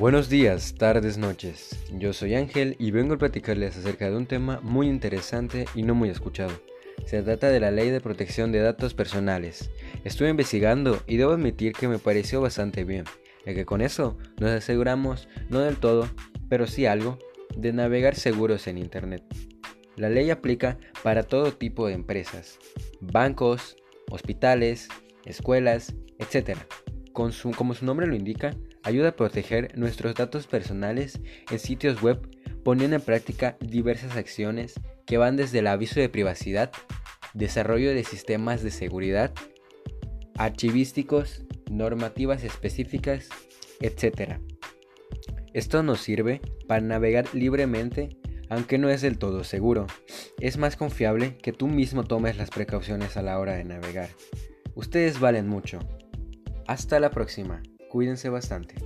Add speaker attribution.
Speaker 1: Buenos días, tardes, noches. Yo soy Ángel y vengo a platicarles acerca de un tema muy interesante y no muy escuchado. Se trata de la Ley de Protección de Datos Personales. Estuve investigando y debo admitir que me pareció bastante bien, ya que con eso nos aseguramos, no del todo, pero sí algo, de navegar seguros en Internet. La ley aplica para todo tipo de empresas, bancos, hospitales, escuelas, etc. como su nombre lo indica, ayuda a proteger nuestros datos personales en sitios web poniendo en práctica diversas acciones que van desde el aviso de privacidad, desarrollo de sistemas de seguridad, archivísticos, normativas específicas, etc. Esto nos sirve para navegar libremente aunque no es del todo seguro. Es más confiable que tú mismo tomes las precauciones a la hora de navegar. Ustedes valen mucho. Hasta la próxima. Cuídense bastante.